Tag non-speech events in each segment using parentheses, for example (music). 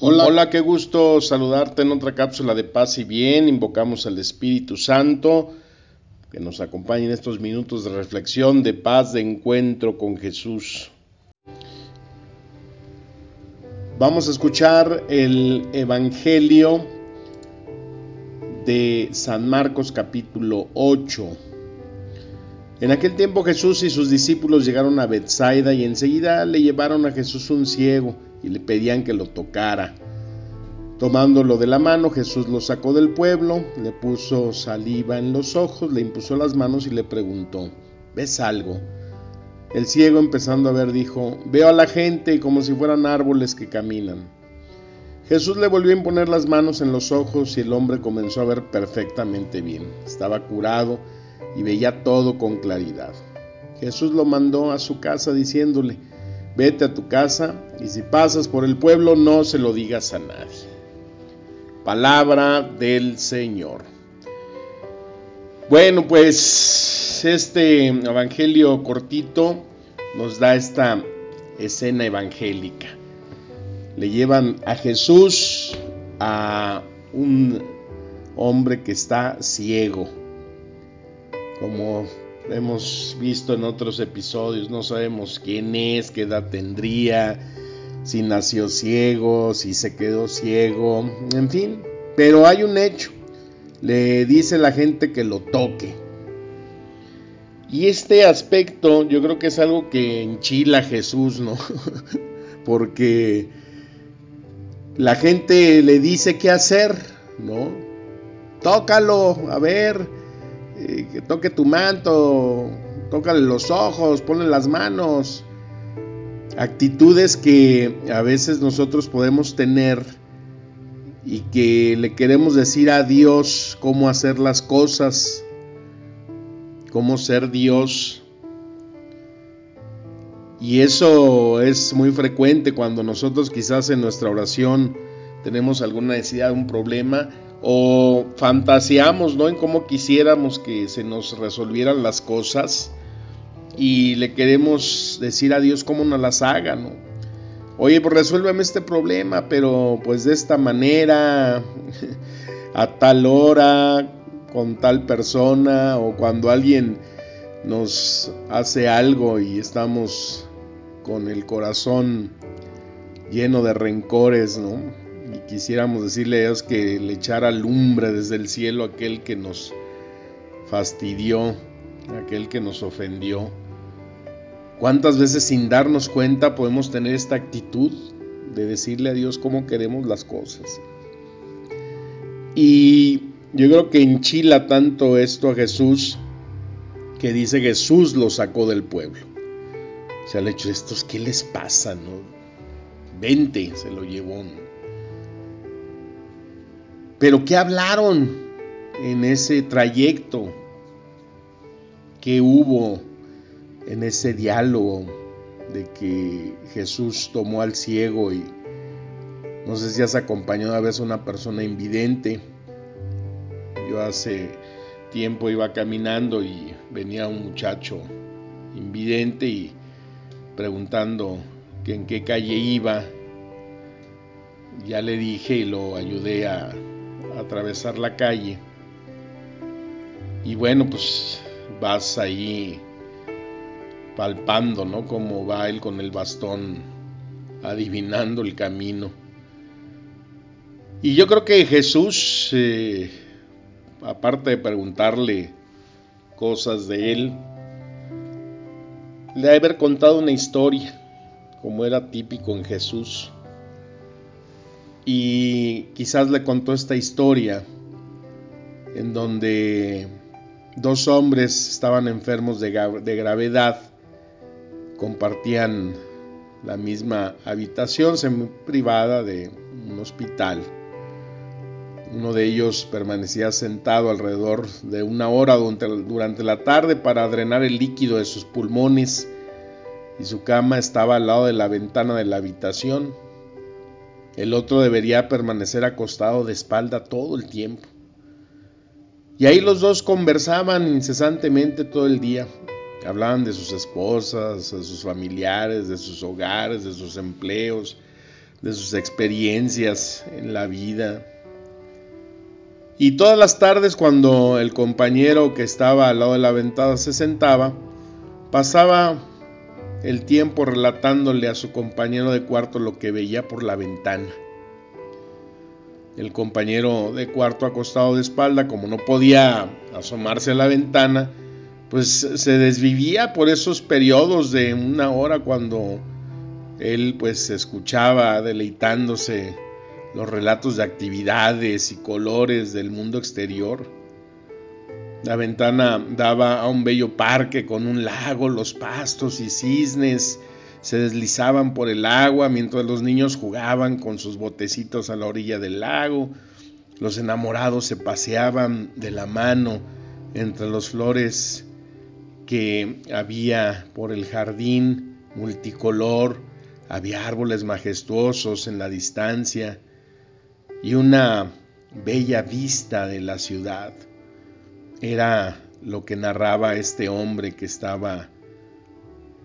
Hola, hola, qué gusto saludarte en otra cápsula de paz y bien. Invocamos al Espíritu Santo que nos acompañe en estos minutos de reflexión, de paz, de encuentro con Jesús. Vamos a escuchar el Evangelio de San Marcos capítulo 8. En aquel tiempo Jesús y sus discípulos llegaron a Bethsaida y enseguida le llevaron a Jesús un ciego y le pedían que lo tocara. Tomándolo de la mano, Jesús lo sacó del pueblo, le puso saliva en los ojos, le impuso las manos y le preguntó, ¿ves algo? El ciego empezando a ver dijo, veo a la gente como si fueran árboles que caminan. Jesús le volvió a imponer las manos en los ojos y el hombre comenzó a ver perfectamente bien. Estaba curado y veía todo con claridad. Jesús lo mandó a su casa diciéndole, vete a tu casa y si pasas por el pueblo no se lo digas a nadie. Palabra del Señor. Bueno, pues este evangelio cortito nos da esta escena evangélica. Le llevan a Jesús a un hombre que está ciego. Como hemos visto en otros episodios, no sabemos quién es, qué edad tendría, si nació ciego, si se quedó ciego, en fin. Pero hay un hecho, le dice la gente que lo toque. Y este aspecto yo creo que es algo que enchila a Jesús, ¿no? (laughs) Porque la gente le dice qué hacer, ¿no? Tócalo, a ver, eh, que toque tu manto, tócale los ojos, ponle las manos actitudes que a veces nosotros podemos tener y que le queremos decir a Dios cómo hacer las cosas, cómo ser Dios. Y eso es muy frecuente cuando nosotros quizás en nuestra oración tenemos alguna necesidad, un problema, o fantaseamos ¿no? en cómo quisiéramos que se nos resolvieran las cosas y le queremos decir a Dios cómo nos las haga, ¿no? Oye, pues resuélveme este problema, pero pues de esta manera, (laughs) a tal hora, con tal persona, o cuando alguien nos hace algo y estamos con el corazón lleno de rencores, ¿no? Quisiéramos decirle a Dios que le echara lumbre desde el cielo a aquel que nos fastidió, aquel que nos ofendió. ¿Cuántas veces sin darnos cuenta podemos tener esta actitud de decirle a Dios cómo queremos las cosas? Y yo creo que enchila tanto esto a Jesús que dice Jesús lo sacó del pueblo. O sea, el hecho estos, ¿qué les pasa? No? Vente, se lo llevó. Pero ¿qué hablaron en ese trayecto? ¿Qué hubo? en ese diálogo de que Jesús tomó al ciego y no sé si has acompañado a veces a una persona invidente. Yo hace tiempo iba caminando y venía un muchacho invidente y preguntando que en qué calle iba. Ya le dije y lo ayudé a, a atravesar la calle. Y bueno, pues vas ahí palpando, ¿no? Cómo va él con el bastón, adivinando el camino. Y yo creo que Jesús, eh, aparte de preguntarle cosas de él, le ha de haber contado una historia, como era típico en Jesús. Y quizás le contó esta historia en donde dos hombres estaban enfermos de, gravedad compartían la misma habitación privada de un hospital. Uno de ellos permanecía sentado alrededor de una hora durante la tarde para drenar el líquido de sus pulmones y su cama estaba al lado de la ventana de la habitación. El otro debería permanecer acostado de espalda todo el tiempo. Y ahí los dos conversaban incesantemente todo el día. Hablaban de sus esposas, de sus familiares, de sus hogares, de sus empleos, de sus experiencias en la vida. Y todas las tardes cuando el compañero que estaba al lado de la ventana se sentaba, pasaba el tiempo relatándole a su compañero de cuarto lo que veía por la ventana. El compañero de cuarto acostado de espalda, como no podía asomarse a la ventana, pues se desvivía por esos periodos de una hora cuando él pues escuchaba deleitándose los relatos de actividades y colores del mundo exterior. La ventana daba a un bello parque con un lago, los pastos y cisnes se deslizaban por el agua mientras los niños jugaban con sus botecitos a la orilla del lago. Los enamorados se paseaban de la mano entre las flores que había por el jardín multicolor. Había árboles majestuosos en la distancia y una bella vista de la ciudad. Era lo que narraba este hombre que estaba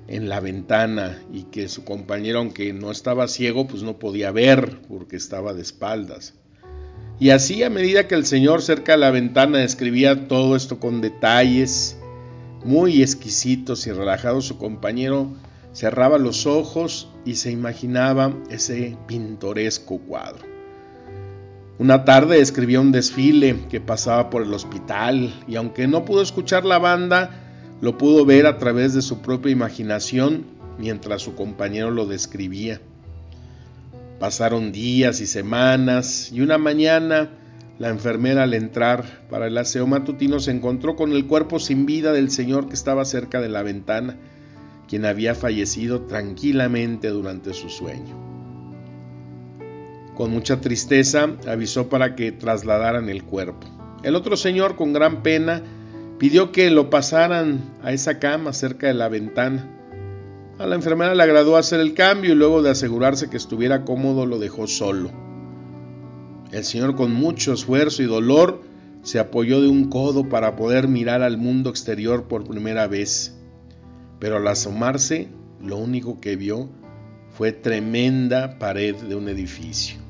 en la ventana y que su compañero, aunque no estaba ciego, pues no podía ver porque estaba de espaldas. Y así a medida que el Señor cerca de la ventana describía todo esto con detalles muy exquisitos y relajados, su compañero cerraba los ojos y se imaginaba ese pintoresco cuadro. Una tarde escribía un desfile que pasaba por el hospital y aunque no pudo escuchar la banda, lo pudo ver a través de su propia imaginación mientras su compañero lo describía. Pasaron días y semanas y una mañana la enfermera al entrar para el aseo matutino se encontró con el cuerpo sin vida del señor que estaba cerca de la ventana, quien había fallecido tranquilamente durante su sueño. Con mucha tristeza avisó para que trasladaran el cuerpo. El otro señor, con gran pena, pidió que lo pasaran a esa cama cerca de la ventana. A la enfermera le agradó hacer el cambio y luego de asegurarse que estuviera cómodo lo dejó solo. El señor con mucho esfuerzo y dolor se apoyó de un codo para poder mirar al mundo exterior por primera vez. Pero al asomarse, lo único que vio fue tremenda pared de un edificio.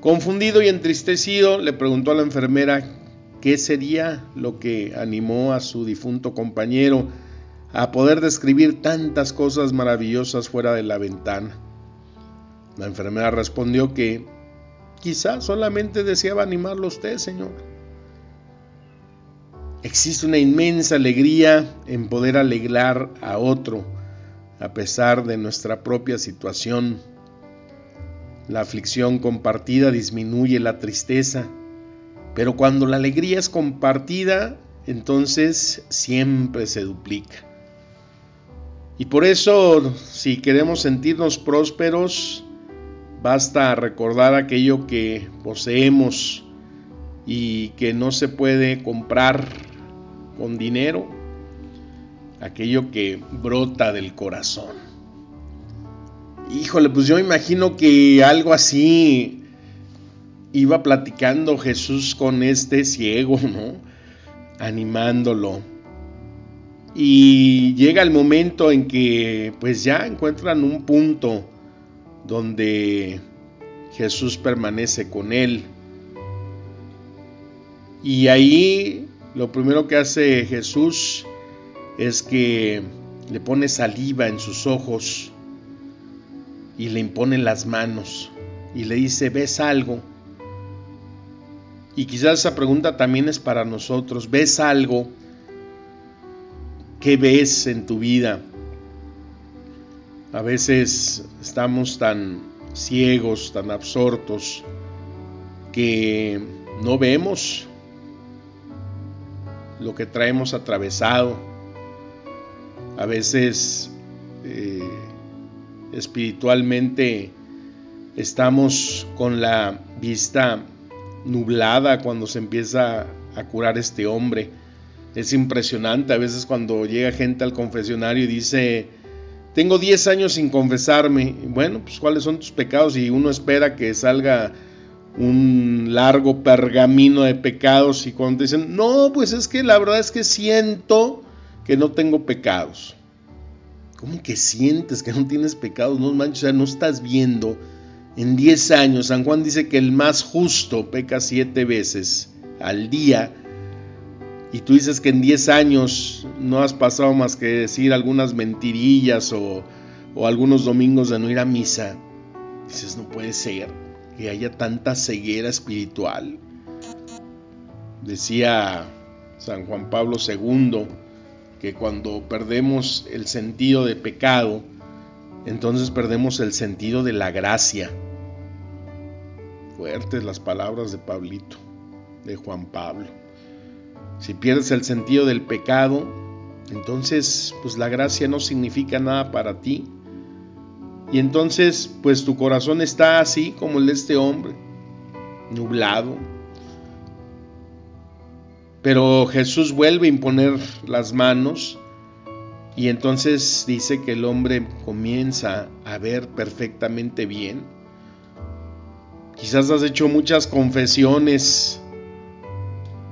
Confundido y entristecido, le preguntó a la enfermera qué sería lo que animó a su difunto compañero a poder describir tantas cosas maravillosas fuera de la ventana. La enfermera respondió que quizá solamente deseaba animarlo usted, señor. Existe una inmensa alegría en poder alegrar a otro a pesar de nuestra propia situación la aflicción compartida disminuye la tristeza, pero cuando la alegría es compartida, entonces siempre se duplica. Y por eso, si queremos sentirnos prósperos, basta recordar aquello que poseemos y que no se puede comprar con dinero, aquello que brota del corazón. Híjole, pues yo imagino que algo así iba platicando Jesús con este ciego, ¿no? Animándolo. Y llega el momento en que pues ya encuentran un punto donde Jesús permanece con él. Y ahí lo primero que hace Jesús es que le pone saliva en sus ojos y le impone las manos y le dice, ¿ves algo? Y quizás esa pregunta también es para nosotros, ¿ves algo? ¿Qué ves en tu vida? A veces estamos tan ciegos, tan absortos, que no vemos lo que traemos atravesado. A veces eh, espiritualmente estamos con la vista nublada cuando se empieza a curar este hombre. Es impresionante a veces cuando llega gente al confesionario y dice, tengo 10 años sin confesarme. Bueno, pues cuáles son tus pecados y uno espera que salga un largo pergamino de pecados y cuando dicen, no, pues es que la verdad es que siento que no tengo pecados. ¿Cómo que sientes que no tienes pecados? No manches, o sea, no estás viendo. En 10 años, San Juan dice que el más justo peca siete veces al día. Y tú dices que en 10 años no has pasado más que decir algunas mentirillas o, o algunos domingos de no ir a misa. Dices, no puede ser que haya tanta ceguera espiritual. Decía San Juan Pablo II que cuando perdemos el sentido de pecado, entonces perdemos el sentido de la gracia. Fuertes las palabras de Pablito, de Juan Pablo. Si pierdes el sentido del pecado, entonces pues la gracia no significa nada para ti. Y entonces pues tu corazón está así como el de este hombre, nublado. Pero Jesús vuelve a imponer las manos y entonces dice que el hombre comienza a ver perfectamente bien. Quizás has hecho muchas confesiones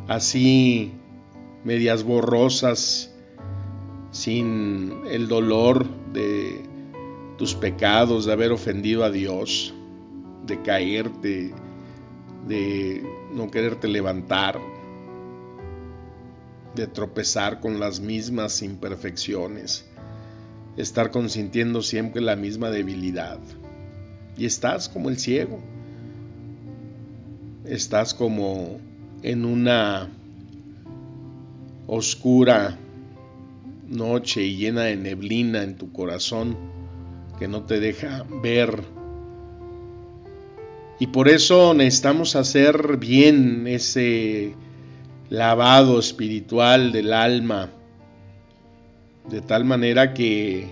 así medias borrosas, sin el dolor de tus pecados, de haber ofendido a Dios, de caerte, de no quererte levantar, de tropezar con las mismas imperfecciones, estar consintiendo siempre la misma debilidad. Y estás como el ciego, estás como en una oscura noche y llena de neblina en tu corazón que no te deja ver. Y por eso necesitamos hacer bien ese lavado espiritual del alma, de tal manera que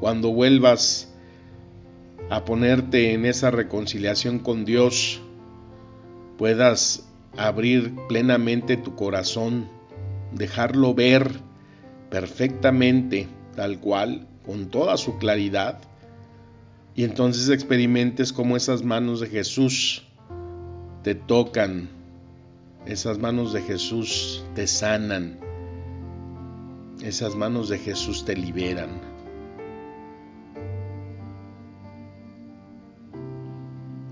cuando vuelvas a ponerte en esa reconciliación con Dios, puedas abrir plenamente tu corazón, dejarlo ver perfectamente, tal cual, con toda su claridad, y entonces experimentes cómo esas manos de Jesús te tocan, esas manos de Jesús te sanan, esas manos de Jesús te liberan.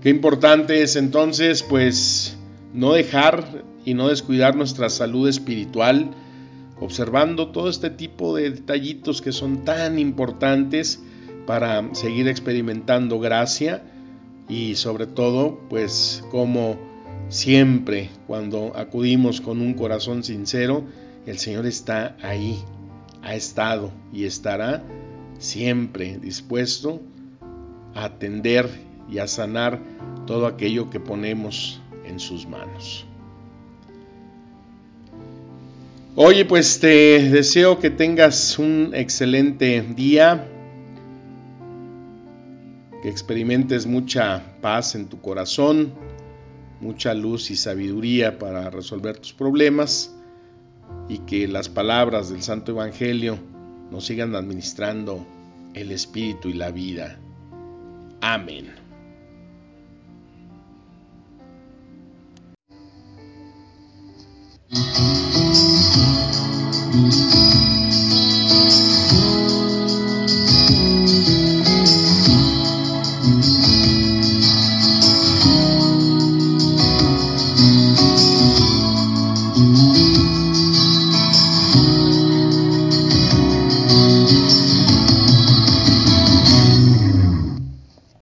Qué importante es entonces, pues, no dejar y no descuidar nuestra salud espiritual, observando todo este tipo de detallitos que son tan importantes para seguir experimentando gracia y sobre todo, pues, como siempre cuando acudimos con un corazón sincero, el Señor está ahí, ha estado y estará siempre dispuesto a atender y a sanar todo aquello que ponemos en sus manos. Oye, pues te deseo que tengas un excelente día, que experimentes mucha paz en tu corazón, mucha luz y sabiduría para resolver tus problemas y que las palabras del Santo Evangelio nos sigan administrando el espíritu y la vida. Amén.